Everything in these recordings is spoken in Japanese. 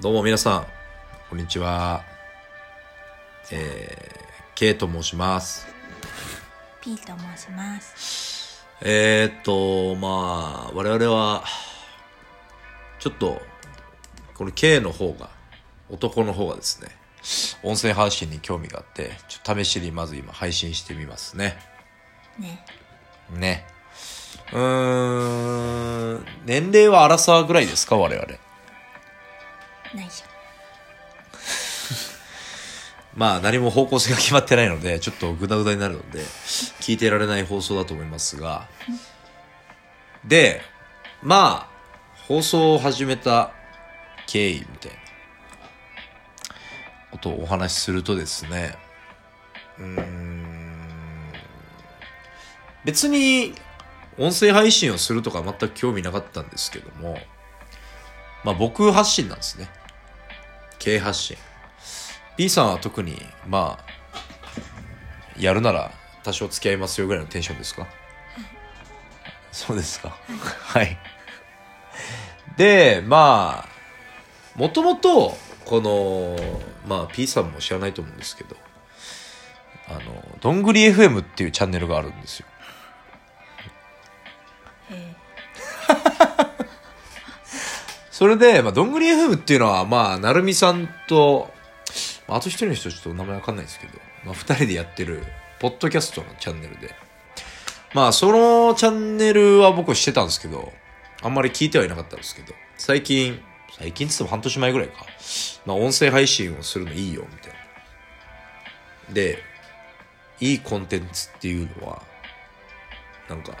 どうも皆さん、こんにちは。えー、K と申します。P と申します。えー、っと、まあ、我々は、ちょっと、この K の方が、男の方がですね、音声配信に興味があって、ちょっと試しにまず今配信してみますね。ね。ね。うーん、年齢は荒さぐらいですか我々。ないしょ。まあ何も方向性が決まってないので、ちょっとグダグダになるので、聞いてられない放送だと思いますが、で、まあ、放送を始めた経緯みたいなことをお話しするとですね、うーん、別に音声配信をするとか全く興味なかったんですけども、まあ僕発信なんですね。経営発信。B さんは特に、まあ、やるなら多少付き合いますよぐらいのテンションですか？そうですか。はい。で、まあ、もともと、この、まあ、P さんも知らないと思うんですけど、あの、どんぐり FM っていうチャンネルがあるんですよ。えそれで、まあ、どんぐり FM っていうのは、まあ、なるみさんと、まああと一人の人ちょっと名前わかんないですけど、まあ、二人でやってる、ポッドキャストのチャンネルで。まあ、そのチャンネルは僕してたんですけど、あんまり聞いてはいなかったんですけど、最近、最近っつっても半年前ぐらいか、まあ、音声配信をするのいいよ、みたいな。で、いいコンテンツっていうのは、なんか、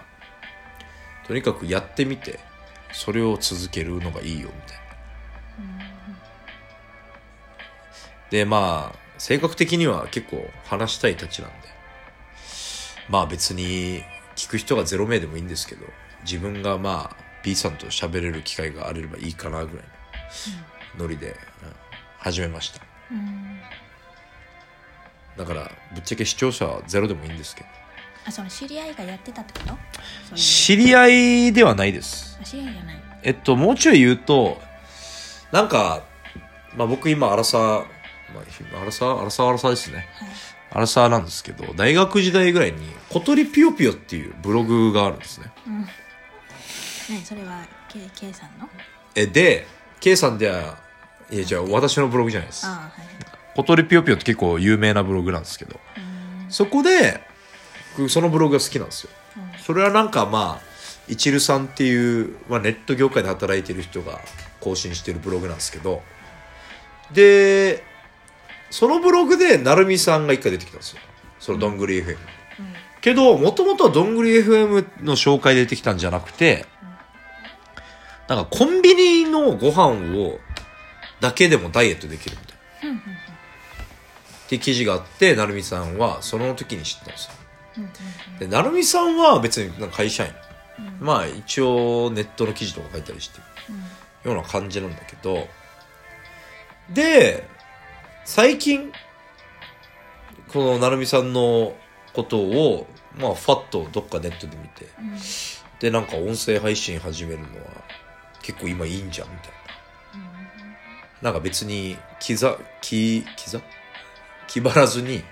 とにかくやってみて、それを続けるのがいいよ、みたいな。で、まあ、性格的には結構話したいたちなんで、まあ別に聞く人がゼロ名でもいいんですけど、自分がまあ B さんと喋れる機会があればいいかなぐらいのノリで、うん始めました。うん。だから、ぶっちゃけ視聴者はゼロでもいいんですけど、あ、その知り合いがやってたってこと？知り合いではないです。あ知り合いじゃない。えっと、もうちょい言うと、なんか、まあ僕今、アラサー、まあ、アラサー、アラサー、アラサーですね。はい。アラサーなんですけど、大学時代ぐらいに、小鳥ぴよぴよっていうブログがあるんですね。うん。ねそれは K, K さんの？え、で、K さんでは、いや、じゃあ私のブログじゃないです。小鳥ぴよぴよって結構有名なブログなんですけど、うん。そこで、僕そのブログが好きなんですよ。うんそれはなんかまあ、いちるさんっていう、まあ、ネット業界で働いてる人が更新してるブログなんですけど、で、そのブログで、なるみさんが一回出てきたんですよ。そのどんぐり FM。うん。けど、もともとはどんぐり FM の紹介で出てきたんじゃなくて、なんかコンビニのご飯を、だけでもダイエットできるみたいな。う。って記事があって、なるみさんはその時に知ったんですよ。うん。で、なるみさんは別になんか会社員。うん。まあ一応ネットの記事とか書いたりしてうん。るような感じなんだけど、で、最近、このなるみさんのことを、まあファッとどっかネットで見て、うん。で、なんか音声配信始めるのは結構今いいんじゃんみたいな。なんか別に、きざ、き、きざ？気張らずに、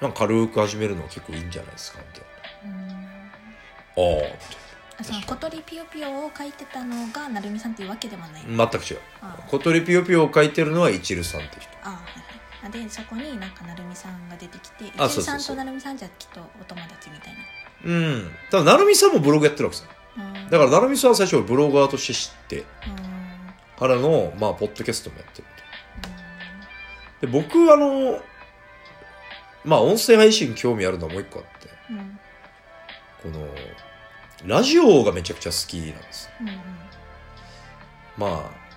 なんか軽く始めるのは結構いいんじゃないですかみたいうん。な。ああ、みたいあその小鳥ぴよぴよを書いてたのがなるみさんっていうわけではない。な全く違う。ああ小鳥ぴよぴよを書いてるのは一流さんっていう人。あはいはい。でそこになんかなるみさんが出てきて、あ一流さんとなるみさんじゃきっとお友達みたいな。うん。ただ、なるみさんもブログやってるわけさ。うん。だから、なるみさんは最初俺ブロガーとして知って、うん。からの、まあ、ポッドキャストもやってると。で、僕、あの、まあ、音声配信興味あるのはもう一個あって、うん。うん。この、ラジオがめちゃくちゃ好きなんです。うん。うん。まあ、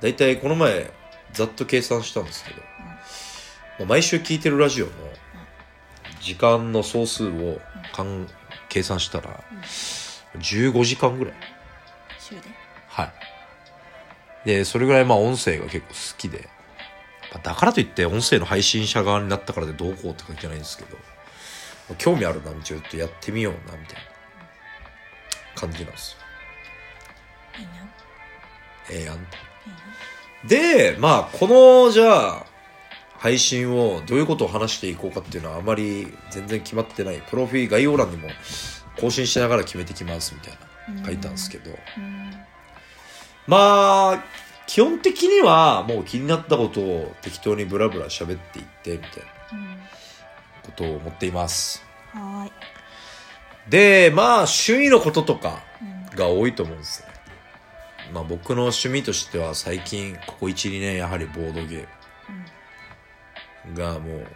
だいたいこの前、ざっと計算したんですけど、まあ毎週聞いてるラジオの時間の総数をかん計算したら、15時間ぐらい。週で。はい。で、それぐらいまあ音声が結構好きで、まあだからといって音声の配信者側になったからでどうこうって感じじゃないんですけど、まあ興味あるな、ちょっとやってみような、みたいな感じなんですよ。ええやんと。いいな。で、まあ、この、じゃあ、配信をどういうことを話していこうかっていうのはあまり全然決まってない。プロフィー概要欄にも更新しながら決めてきますみたいな書いたんですけど。うんまあ、基本的にはもう気になったことを適当にブラブラ喋っていってみたいなことを思っています。うんはーいで、まあ、趣味のこととかうんが多いと思うんですね。まあ僕の趣味としては最近、ここ1、2年やはりボードゲームがもう、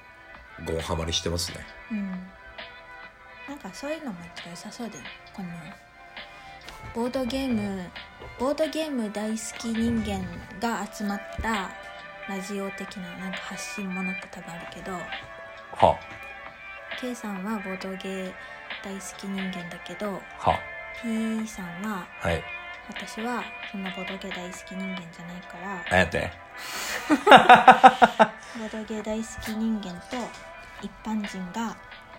ゴンハマりしてますね。うんうんなんかそういうのも良さそうだよねこのボードゲームボードゲーム大好き人間が集まったラジオ的ななんか発信ものって多分あるけどは、K さんはボードゲー大好き人間だけどは、P さんははい。私はそんなボードゲー大好き人間じゃないから何やって ボードゲー大好き人間と一般人が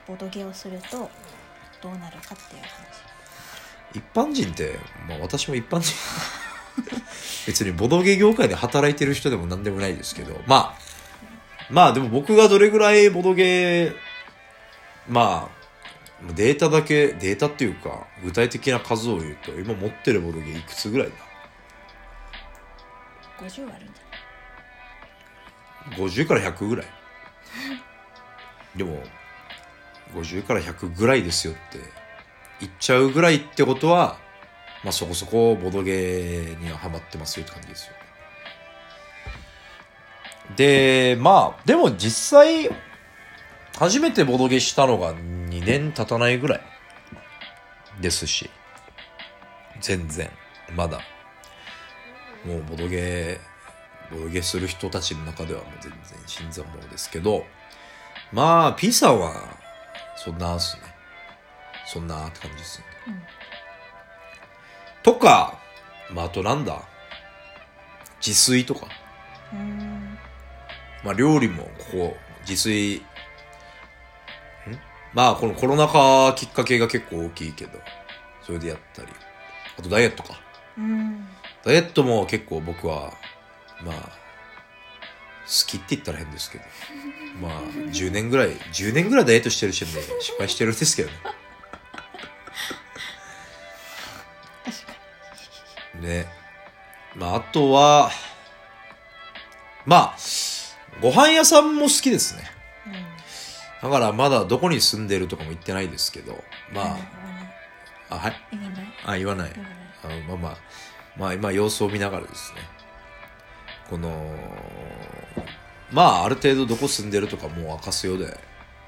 ボードゲーをするとどうなるかっていう話一般人って、まあ私も一般人。別にボドゲ業界で働いてる人でも何でもないですけど。まあまあでも僕がどれぐらいボドゲまあデータだけデータっていうか具体的な数を言うと今持ってるボドゲいくつぐらいだ？50あるんじ50から100ぐらい。でも50から100ぐらいですよって言っちゃうぐらいってことはまあそこそこボドゲーにはハマってますよって感じですよでまあでも実際初めてボドゲしたのが2年経たないぐらいですし全然まだ。もうボドゲボドゲする人たちの中ではもう全然新参者ですけどまあ P さんはそんなっすね。そんなって感じですね。ゃんうん。とかまああとなんだ？自炊とか。まあ料理もここ自炊ん？まあこのコロナ禍きっかけが結構大きいけどそれでやったり。あとダイエットか。うん。ダイエットも結構僕はまあ好きって言ったら変ですけど。まあ10年ぐらい10年ぐらいダイエットしてる時点で失敗してるんですけどねね。まああとはまあご飯屋さんも好きですね。だからまだどこに住んでるとかも言ってないですけどまああはい。ない言わない？あ言わない。言わない。あまあまあまあ今様子を見ながらですね。このまあある程度どこ住んでるとかもう明かすようで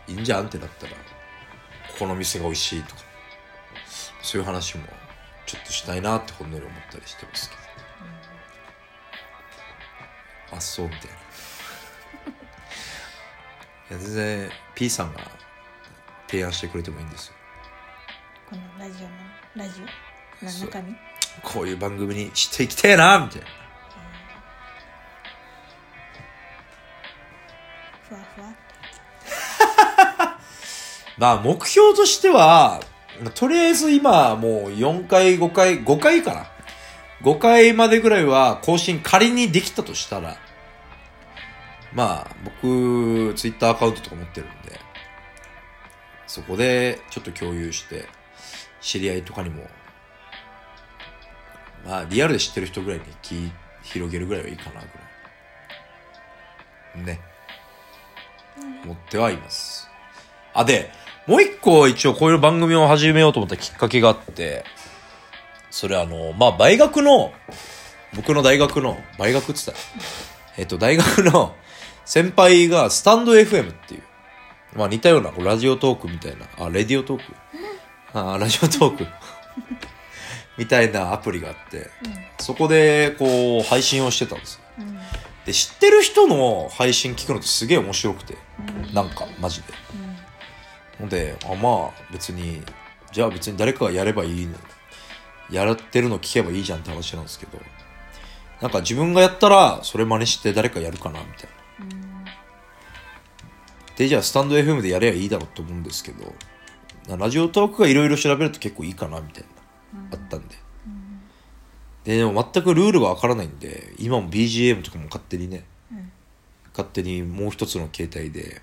いいんじゃんってなったらここの店が美味しいとかそういう話もちょっとしたいなってほんのり思ったりしてますけど。あそうみたいな。いや全然 P さんが提案してくれてもいいんですよ。このラジオのラジオ？の中身？こういう番組にしていきたいなみたいな。ふわふわっ まあ、目標としては、まあとりあえず今、もう4回、5回、5回かな。5回までぐらいは更新仮にできたとしたら、まあ、僕、ツイッターアカウントとか持ってるんで、そこでちょっと共有して、知り合いとかにも、まあ、リアルで知ってる人ぐらいに聞い広げるぐらいはいいかな、ぐらい。ね。思ってはいます。あ、で、もう一個一応こういう番組を始めようと思ったきっかけがあって、それあの、まあ、大学の、僕の大学の、大学って言ったら、えっと、大学の先輩がスタンド FM っていう、まあ似たようなラジオトークみたいな、あ、レディオトーク？あ、ラジオトーク？みたいなアプリがあって、そこでこう配信をしてたんですよ。で、知ってる人の配信聞くのってすげえ面白くて、なんか、マジで。うんので、あ、まあ、別に、じゃあ別に誰かがやればいいの。やってるの聞けばいいじゃんって話なんですけど、なんか自分がやったら、それ真似して誰かやるかな、みたいな。うんで、じゃあスタンド FM でやればいいだろうと思うんですけど、ラジオトークがいろいろ調べると結構いいかな、みたいな、あったんで。で、でも全くルールがわからないんで、今も BGM とかも勝手にねうん勝手にもう一つの携帯で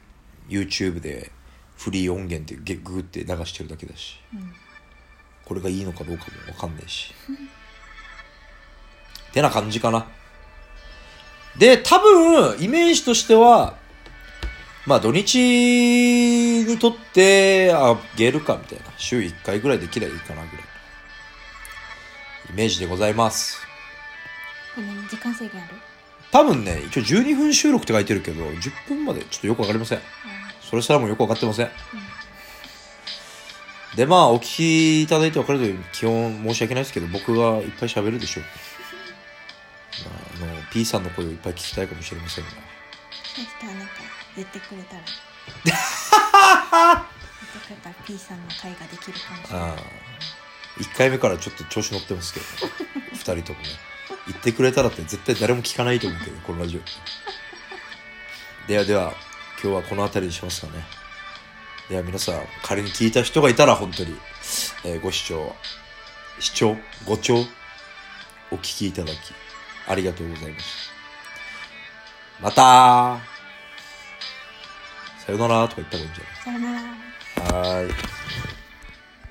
YouTube でフリー音源でゲグーって流してるだけだしうん。これがいいのかどうかも分かんないし。てな感じかな。で多分イメージとしてはまあ土日にとってあげるかみたいな。週1回ぐらいできればいいかなぐらい。イメージでございます。時間制限ある？多分ね一応12分収録って書いてるけど10分までちょっとよくわかりませんそれすらもよくわかってません。でまあお聞きいただいて分かるとおり基本申し訳ないですけど僕がいっぱい喋るでしょう、まあ、あの P さんの声をいっぱい聞きたいかもしれませんが。そしたらなんか言ってくれたら。言ってくれたら P さんの会ができるかもしれない。あ1回目からちょっと調子乗ってますけど 2人ともね。言ってくれたらって絶対誰も聞かないと思うけどこのラジオ。ではでは今日はこの辺りにしますかね。では皆さん仮に聞いた人がいたら本当に、えーご視聴視聴ご聴お聞きいただきありがとうございましたまたさよならとか言った方がいいんじゃさよなら。ないはーい